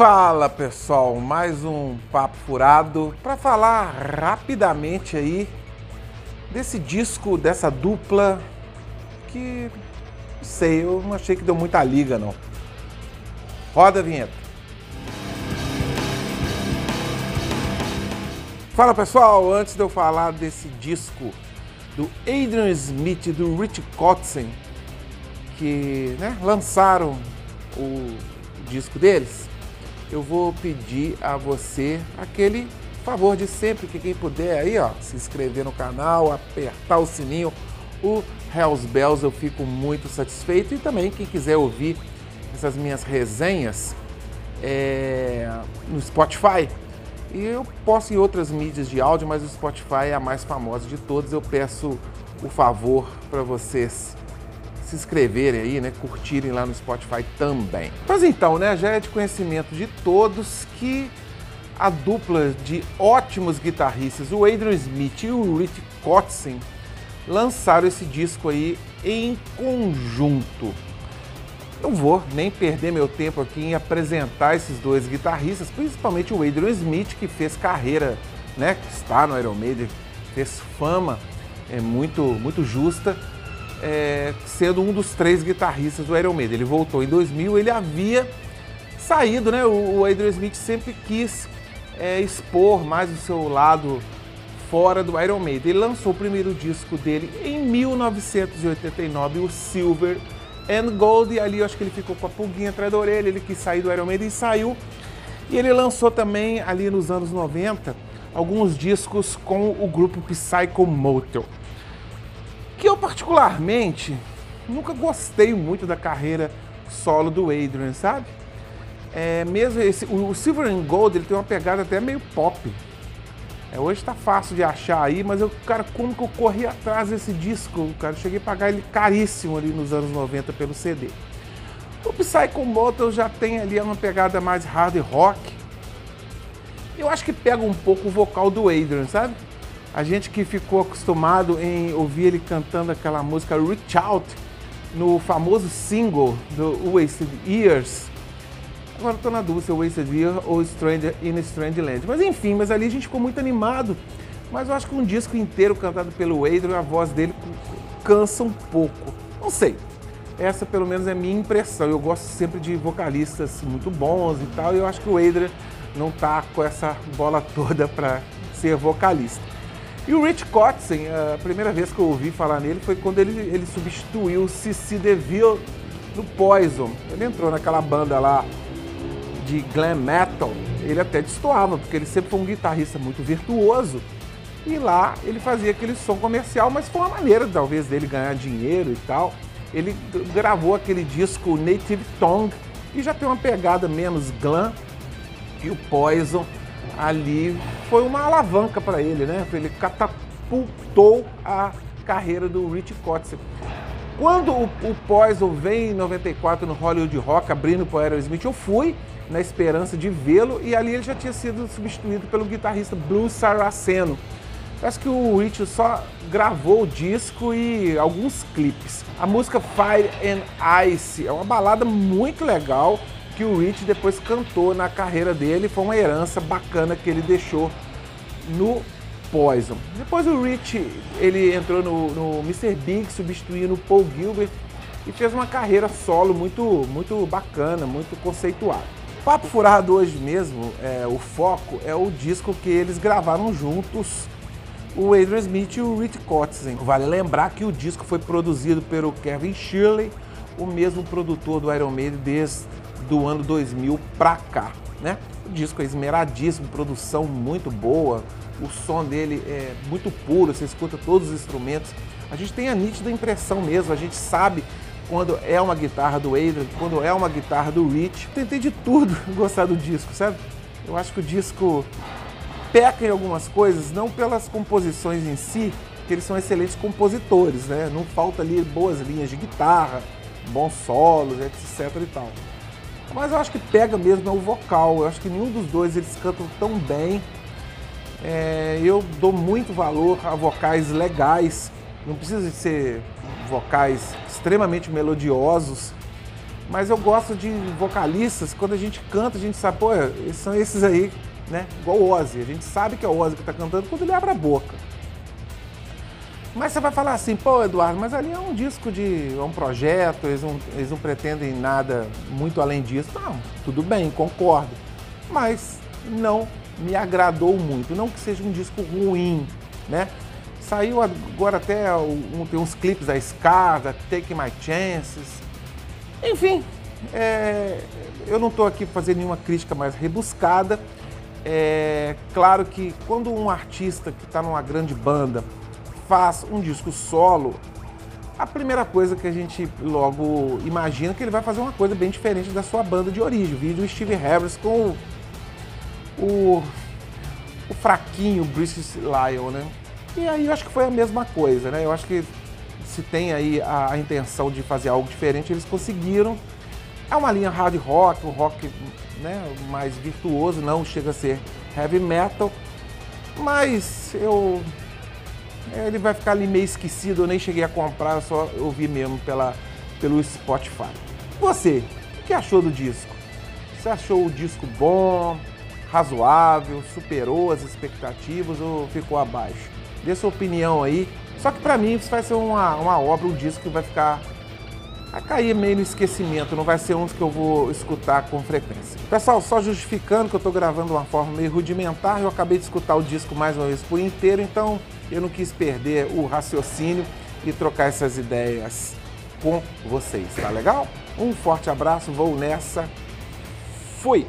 Fala pessoal, mais um papo furado para falar rapidamente aí desse disco, dessa dupla que não sei, eu não achei que deu muita liga não. Roda a vinheta. Fala pessoal, antes de eu falar desse disco do Adrian Smith e do Rich Kotzen, que né, lançaram o disco deles, eu vou pedir a você aquele favor de sempre, que quem puder aí, ó, se inscrever no canal, apertar o sininho, o Hells Bells, eu fico muito satisfeito. E também quem quiser ouvir essas minhas resenhas é, no Spotify. E eu posso em outras mídias de áudio, mas o Spotify é a mais famosa de todas. Eu peço o favor para vocês se inscreverem aí, né? Curtirem lá no Spotify também. Mas então, né? Já é de conhecimento de todos que a dupla de ótimos guitarristas, o Adrian Smith e o Rich Kotzen, lançaram esse disco aí em conjunto. Não vou nem perder meu tempo aqui em apresentar esses dois guitarristas, principalmente o Adrian Smith, que fez carreira, né, que está no Iron Maiden, fez fama é muito, muito justa, é, sendo um dos três guitarristas do Iron Maiden. Ele voltou em 2000, ele havia saído, né? O Adrian Smith sempre quis é, expor mais o seu lado fora do Iron Maiden. Ele lançou o primeiro disco dele em 1989, o Silver and Gold, e ali eu acho que ele ficou com a pulguinha atrás da orelha, ele quis sair do Iron Maiden e saiu. E ele lançou também, ali nos anos 90, alguns discos com o grupo Psycho Motel que eu particularmente nunca gostei muito da carreira solo do Adrian, sabe? É, mesmo esse, o, Silver and Gold ele tem uma pegada até meio pop. É, hoje tá fácil de achar aí, mas eu, cara, como que eu corri atrás desse disco, cara? Eu cheguei a pagar ele caríssimo ali nos anos 90 pelo CD. O Psycho Motor já tem ali uma pegada mais hard rock. Eu acho que pega um pouco o vocal do Adrian, sabe? A gente que ficou acostumado em ouvir ele cantando aquela música Reach Out no famoso single do Wasted Years. Agora estou na dúvida se é Wasted Year ou Stranger in Strange Land. Mas enfim, mas ali a gente ficou muito animado. Mas eu acho que um disco inteiro cantado pelo Adrian, a voz dele cansa um pouco. Não sei. Essa pelo menos é a minha impressão. Eu gosto sempre de vocalistas muito bons e tal. E eu acho que o Adrian não tá com essa bola toda para ser vocalista. E o Rich Kotzen, a primeira vez que eu ouvi falar nele foi quando ele, ele substituiu o Cici DeVille no Poison. Ele entrou naquela banda lá de glam metal. Ele até destoava, porque ele sempre foi um guitarrista muito virtuoso. E lá ele fazia aquele som comercial, mas foi uma maneira talvez dele ganhar dinheiro e tal. Ele gravou aquele disco Native Tongue e já tem uma pegada menos glam. E o Poison ali foi uma alavanca para ele, né? Ele catapultou a carreira do Rich Kotzen. Quando o, o Poison vem em 94 no Hollywood Rock, abrindo para o Aerosmith, eu fui na esperança de vê-lo e ali ele já tinha sido substituído pelo guitarrista Bruce Saraceno. Parece que o Rich só gravou o disco e alguns clipes. A música Fire and Ice é uma balada muito legal, que o Rich depois cantou na carreira dele. Foi uma herança bacana que ele deixou no Poison. Depois o Rich ele entrou no, no Mr. Big, substituindo o Paul Gilbert e fez uma carreira solo muito, muito bacana, muito conceituada. Papo Furado hoje mesmo, é, o foco é o disco que eles gravaram juntos, o Adrian Smith e o Rich Kotzen. Vale lembrar que o disco foi produzido pelo Kevin Shirley, o mesmo produtor do Iron Maiden desde do ano 2000 pra cá, né? O disco é esmeradíssimo, produção muito boa, o som dele é muito puro, você escuta todos os instrumentos. A gente tem a nítida impressão mesmo, a gente sabe quando é uma guitarra do Adrian, quando é uma guitarra do Rich. Tentei de tudo gostar do disco, sabe? Eu acho que o disco peca em algumas coisas, não pelas composições em si, que eles são excelentes compositores, né? Não falta ali boas linhas de guitarra, bons solos, etc e tal. Mas eu acho que pega mesmo é o vocal. Eu acho que nenhum dos dois eles cantam tão bem. É, eu dou muito valor a vocais legais. Não precisa de ser vocais extremamente melodiosos. Mas eu gosto de vocalistas, quando a gente canta, a gente sabe, pô, são esses aí, né? Igual o Ozzy. A gente sabe que é o Ozzy que está cantando quando ele abre a boca. Mas você vai falar assim, pô, Eduardo, mas ali é um disco de. é um projeto, eles não, eles não pretendem nada muito além disso. Não, tudo bem, concordo. Mas não me agradou muito. Não que seja um disco ruim, né? Saiu agora até um, tem uns clipes da Scar, da Take My Chances. Enfim, é, eu não estou aqui fazendo nenhuma crítica mais rebuscada. É claro que quando um artista que está numa grande banda faz um disco solo, a primeira coisa que a gente logo imagina é que ele vai fazer uma coisa bem diferente da sua banda de origem. O vídeo Steve Harris com o, o fraquinho Bruce Lyon, né? E aí eu acho que foi a mesma coisa, né? Eu acho que se tem aí a, a intenção de fazer algo diferente, eles conseguiram. É uma linha hard rock, um rock né, mais virtuoso, não chega a ser heavy metal, mas eu ele vai ficar ali meio esquecido, eu nem cheguei a comprar, só ouvi mesmo pela, pelo Spotify. Você, o que achou do disco? Você achou o disco bom, razoável, superou as expectativas ou ficou abaixo? Dê sua opinião aí. Só que para mim isso vai ser uma, uma obra, um disco que vai ficar vai cair meio no esquecimento, não vai ser um que eu vou escutar com frequência. Pessoal, só justificando que eu estou gravando de uma forma meio rudimentar, eu acabei de escutar o disco mais uma vez por inteiro, então eu não quis perder o raciocínio e trocar essas ideias com vocês, tá legal? Um forte abraço, vou nessa, fui!